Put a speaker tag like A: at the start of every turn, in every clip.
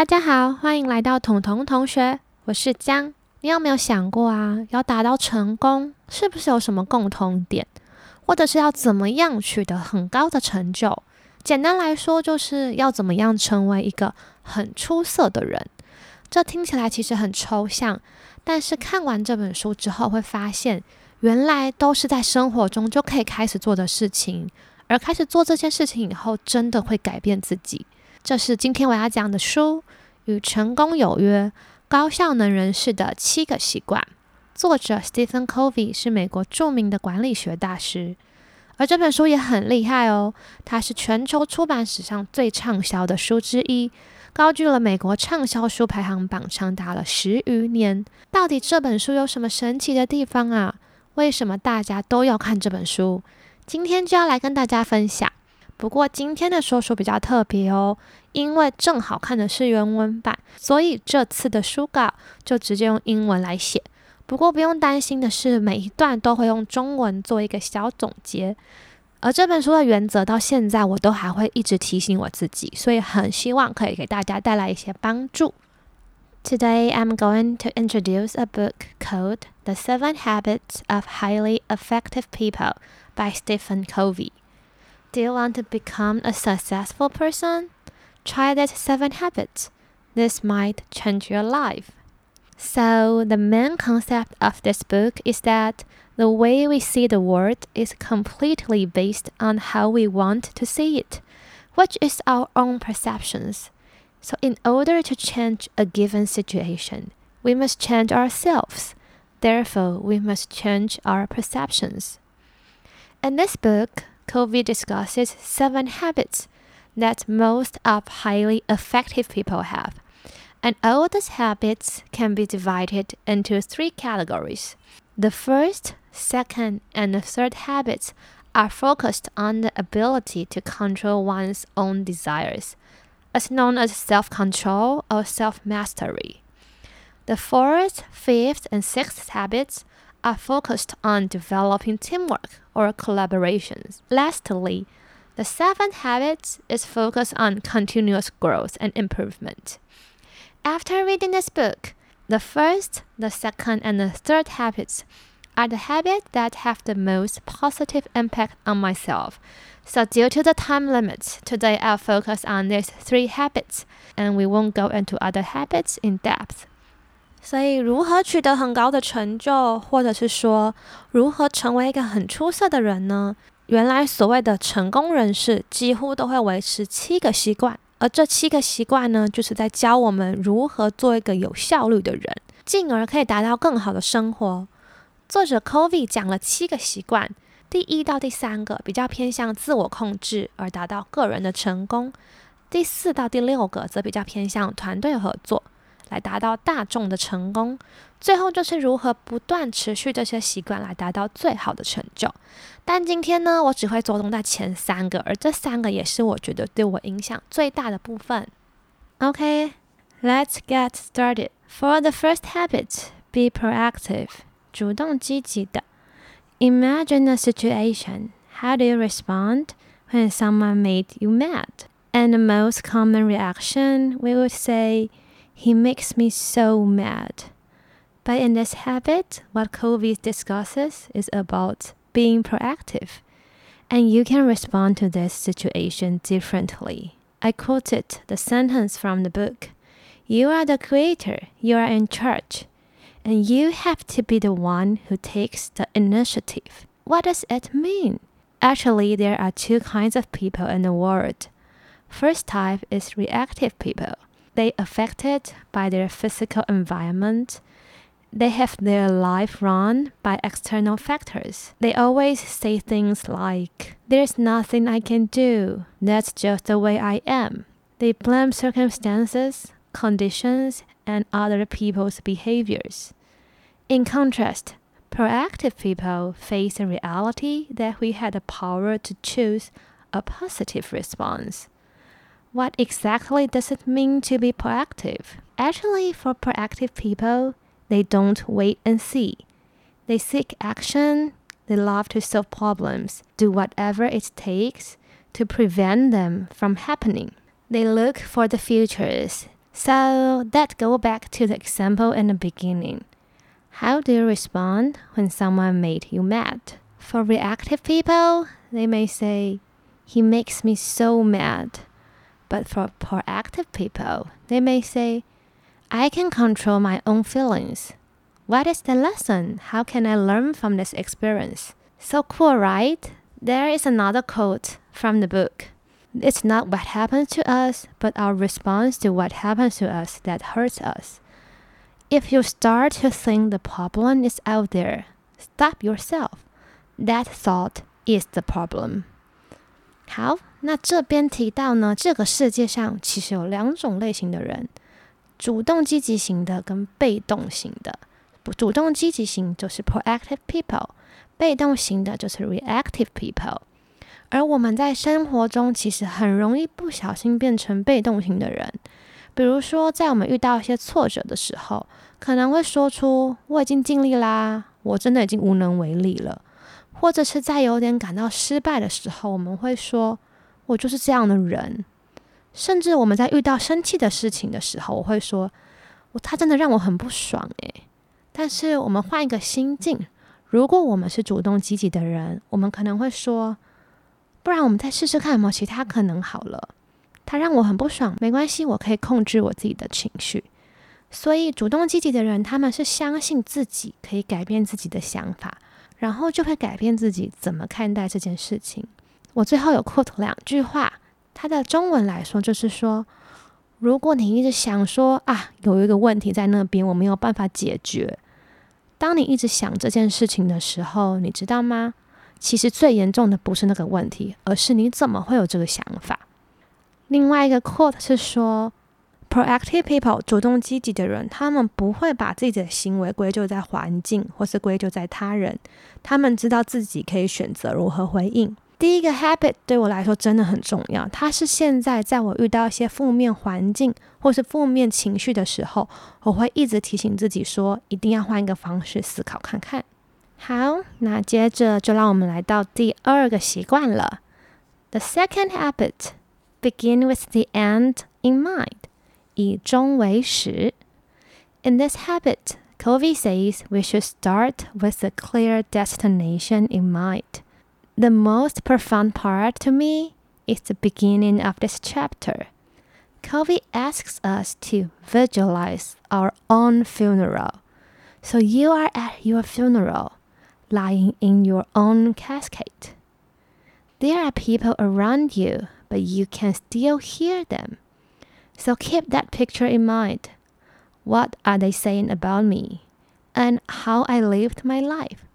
A: 大家好，欢迎来到彤彤同学，我是江。你有没有想过啊，要达到成功，是不是有什么共同点，或者是要怎么样取得很高的成就？简单来说，就是要怎么样成为一个很出色的人。这听起来其实很抽象，但是看完这本书之后，会发现原来都是在生活中就可以开始做的事情。而开始做这件事情以后，真的会改变自己。这是今天我要讲的书《与成功有约：高效能人士的七个习惯》。作者 Stephen Covey 是美国著名的管理学大师，而这本书也很厉害哦。它是全球出版史上最畅销的书之一，高居了美国畅销书排行榜长达了十余年。到底这本书有什么神奇的地方啊？为什么大家都要看这本书？今天就要来跟大家分享。不过今天的说书比较特别哦，因为正好看的是原文版，所以这次的书稿就直接用英文来写。不过不用担心的是，每一段都会用中文做一个小总结。而这本书的原则到现在我都还会一直提醒我自己，所以很希望可以给大家带来一些帮助。Today I'm going to introduce a book called The Seven Habits of Highly Effective People. by Stephen Covey. Do you want to become a successful person? Try these seven habits. This might change your life. So, the main concept of this book is that the way we see the world is completely based on how we want to see it, which is our own perceptions. So, in order to change a given situation, we must change ourselves. Therefore, we must change our perceptions. In this book, Covey discusses seven habits that most of highly effective people have. And all these habits can be divided into three categories. The first, second, and the third habits are focused on the ability to control one's own desires, as known as self control or self mastery. The fourth, fifth, and sixth habits are focused on developing teamwork or collaborations. Lastly, the seventh habit is focused on continuous growth and improvement. After reading this book, the first, the second, and the third habits are the habits that have the most positive impact on myself. So, due to the time limit, today I'll focus on these three habits, and we won't go into other habits in depth. 所以，如何取得很高的成就，或者是说如何成为一个很出色的人呢？原来所谓的成功人士几乎都会维持七个习惯，而这七个习惯呢，就是在教我们如何做一个有效率的人，进而可以达到更好的生活。作者 Covey 讲了七个习惯，第一到第三个比较偏向自我控制而达到个人的成功，第四到第六个则比较偏向团队合作。来达到大众的成功，最后就是如何不断持续这些习惯来达到最好的成就。但今天呢，我只会着重在前三个，而这三个也是我觉得对我影响最大的部分。OK，let's get started. For the first habit, be proactive，主动积极的。Imagine a situation. How do you respond when someone made you mad? And the most common reaction, we would say. he makes me so mad. But in this habit, what Covey discusses is about being proactive. And you can respond to this situation differently. I quoted the sentence from the book You are the creator, you are in charge, and you have to be the one who takes the initiative. What does it mean? Actually, there are two kinds of people in the world. First type is reactive people they affected by their physical environment. They have their life run by external factors. They always say things like, There's nothing I can do. That's just the way I am. They blame circumstances, conditions, and other people's behaviors. In contrast, proactive people face a reality that we had the power to choose a positive response. What exactly does it mean to be proactive? Actually, for proactive people, they don't wait and see. They seek action, they love to solve problems, do whatever it takes to prevent them from happening. They look for the futures, So that go back to the example in the beginning. How do you respond when someone made you mad? For reactive people, they may say, He makes me so mad. But for proactive people, they may say, I can control my own feelings. What is the lesson? How can I learn from this experience? So cool, right? There is another quote from the book. It's not what happens to us, but our response to what happens to us that hurts us. If you start to think the problem is out there, stop yourself. That thought is the problem. 好，那这边提到呢，这个世界上其实有两种类型的人：主动积极型的跟被动型的。不，主动积极型就是 proactive people，被动型的就是 reactive people。而我们在生活中其实很容易不小心变成被动型的人。比如说，在我们遇到一些挫折的时候，可能会说出“我已经尽力啦，我真的已经无能为力了”，或者是在有点感到失败的时候，我们会说“我就是这样的人”。甚至我们在遇到生气的事情的时候，我会说“我他真的让我很不爽诶。但是我们换一个心境，如果我们是主动积极的人，我们可能会说：“不然我们再试试看有没有其他可能好了。”他让我很不爽，没关系，我可以控制我自己的情绪。所以，主动积极的人，他们是相信自己可以改变自己的想法，然后就会改变自己怎么看待这件事情。我最后有 quote 两句话，它的中文来说就是说：如果你一直想说啊，有一个问题在那边，我没有办法解决。当你一直想这件事情的时候，你知道吗？其实最严重的不是那个问题，而是你怎么会有这个想法。另外一个 quote 是说，proactive people 主动积极的人，他们不会把自己的行为归咎在环境或是归咎在他人，他们知道自己可以选择如何回应。第一个 habit 对我来说真的很重要，它是现在在我遇到一些负面环境或是负面情绪的时候，我会一直提醒自己说，一定要换一个方式思考看看。好，那接着就让我们来到第二个习惯了，the second habit。begin with the end in mind, 以终为始. In this habit, Covey says we should start with a clear destination in mind. The most profound part to me is the beginning of this chapter. Covey asks us to visualize our own funeral. So you are at your funeral, lying in your own casket. There are people around you but you can still hear them. So keep that picture in mind. What are they saying about me? And how I lived my life?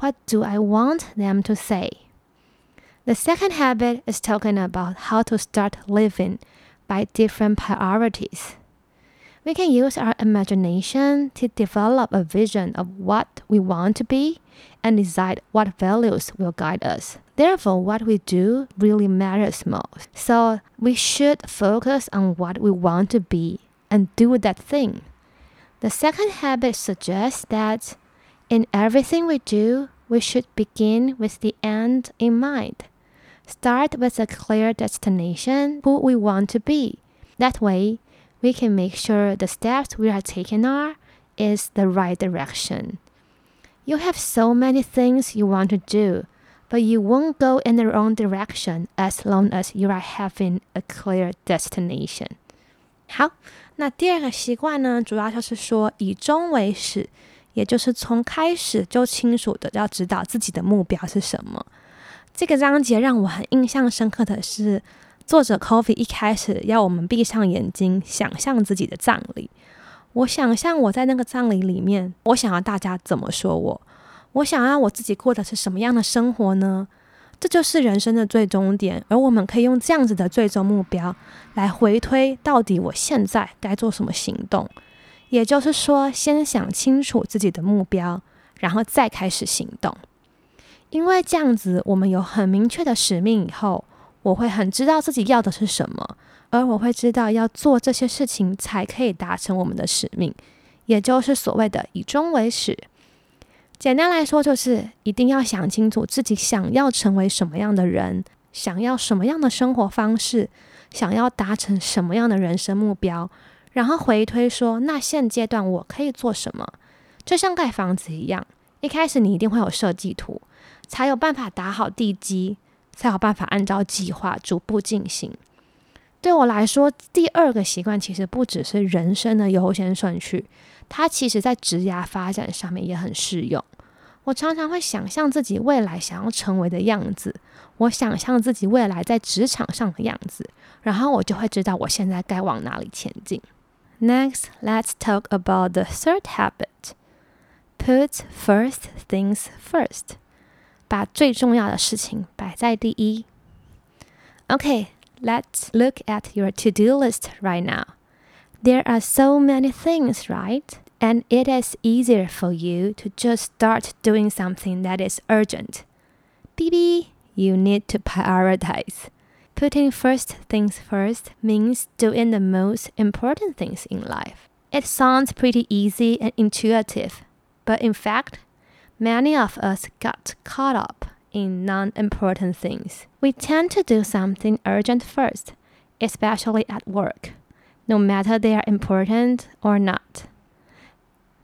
A: What do I want them to say? The second habit is talking about how to start living by different priorities. We can use our imagination to develop a vision of what we want to be and decide what values will guide us. Therefore, what we do really matters most. So we should focus on what we want to be and do that thing. The second habit suggests that in everything we do, we should begin with the end in mind. Start with a clear destination, who we want to be. That way, we can make sure the steps we are taking are is the right direction. You have so many things you want to do, but you won't go in the wrong direction as long as you are having a clear destination. 好，那第二个习惯呢，主要就是说以终为始， 也就是从开始就清楚的要知道自己的目标是什么。这个章节让我很印象深刻的是，作者 Coffee 一开始要我们闭上眼睛，想象自己的葬礼。我想象我在那个葬礼里面，我想要大家怎么说我？我想要我自己过的是什么样的生活呢？这就是人生的最终点，而我们可以用这样子的最终目标来回推，到底我现在该做什么行动。也就是说，先想清楚自己的目标，然后再开始行动。因为这样子，我们有很明确的使命以后，我会很知道自己要的是什么。而我会知道要做这些事情才可以达成我们的使命，也就是所谓的以终为始。简单来说，就是一定要想清楚自己想要成为什么样的人，想要什么样的生活方式，想要达成什么样的人生目标，然后回推说，那现阶段我可以做什么？就像盖房子一样，一开始你一定会有设计图，才有办法打好地基，才有办法按照计划逐步进行。对我来说，第二个习惯其实不只是人生的优先顺序，它其实在职业发展上面也很适用。我常常会想象自己未来想要成为的样子，我想象自己未来在职场上的样子，然后我就会知道我现在该往哪里前进。Next, let's talk about the third habit. Put first things first. 把最重要的事情摆在第一。Okay, let's look at your to-do list right now. There are so many things, right? And it is easier for you to just start doing something that is urgent. BB, you need to prioritize. Putting first things first means doing the most important things in life. It sounds pretty easy and intuitive, but in fact, many of us got caught up in non important things. We tend to do something urgent first, especially at work, no matter they are important or not.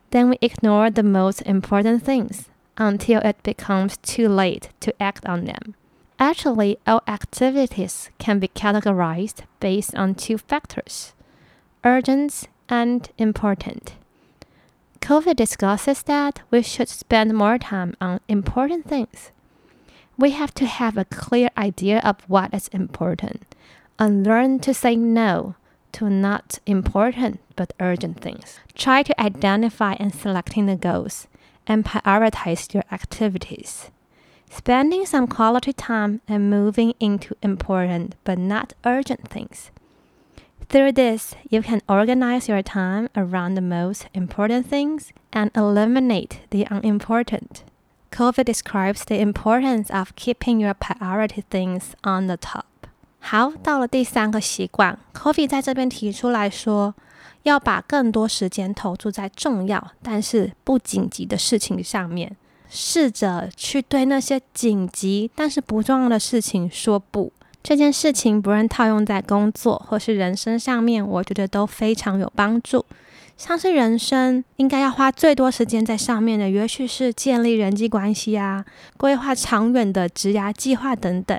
A: Then we ignore the most important things until it becomes too late to act on them. Actually, all activities can be categorized based on two factors urgent and important. Covey discusses that we should spend more time on important things. We have to have a clear idea of what is important and learn to say no to not important but urgent things. Try to identify and selecting the goals and prioritize your activities Spending some quality time and moving into important but not urgent things. Through this, you can organize your time around the most important things and eliminate the unimportant. COVID describes the importance of keeping your priority things on the top. 好，到了第三个习惯，Coffee 在这边提出来说，要把更多时间投注在重要但是不紧急的事情上面， 试着去对那些紧急但是不重要的事情说不。这件事情不论套用在工作或是人生上面，我觉得都非常有帮助。像是人生应该要花最多时间在上面的，也许是建立人际关系啊，规划长远的职涯计划等等。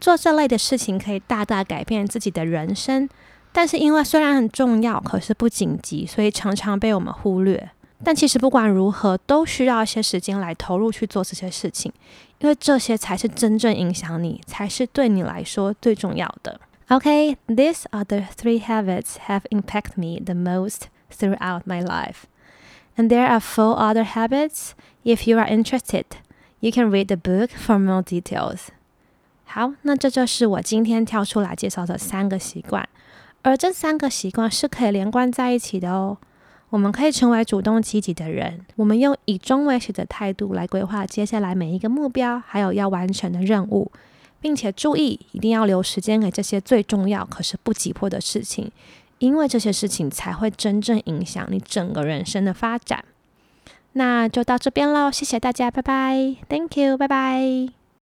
A: 做这类的事情可以大大改变自己的人生，但是因为虽然很重要，可是不紧急，所以常常被我们忽略。但其实不管如何，都需要一些时间来投入去做这些事情，因为这些才是真正影响你，才是对你来说最重要的。OK，these are the three habits have impacted me the most throughout my life, and there are four other habits. If you are interested, you can read the book for more details. 好，那这就是我今天挑出来介绍的三个习惯，而这三个习惯是可以连贯在一起的哦。我们可以成为主动积极的人，我们用以终为始的态度来规划接下来每一个目标，还有要完成的任务，并且注意一定要留时间给这些最重要可是不急迫的事情，因为这些事情才会真正影响你整个人生的发展。那就到这边喽，谢谢大家，拜拜，Thank you，拜拜。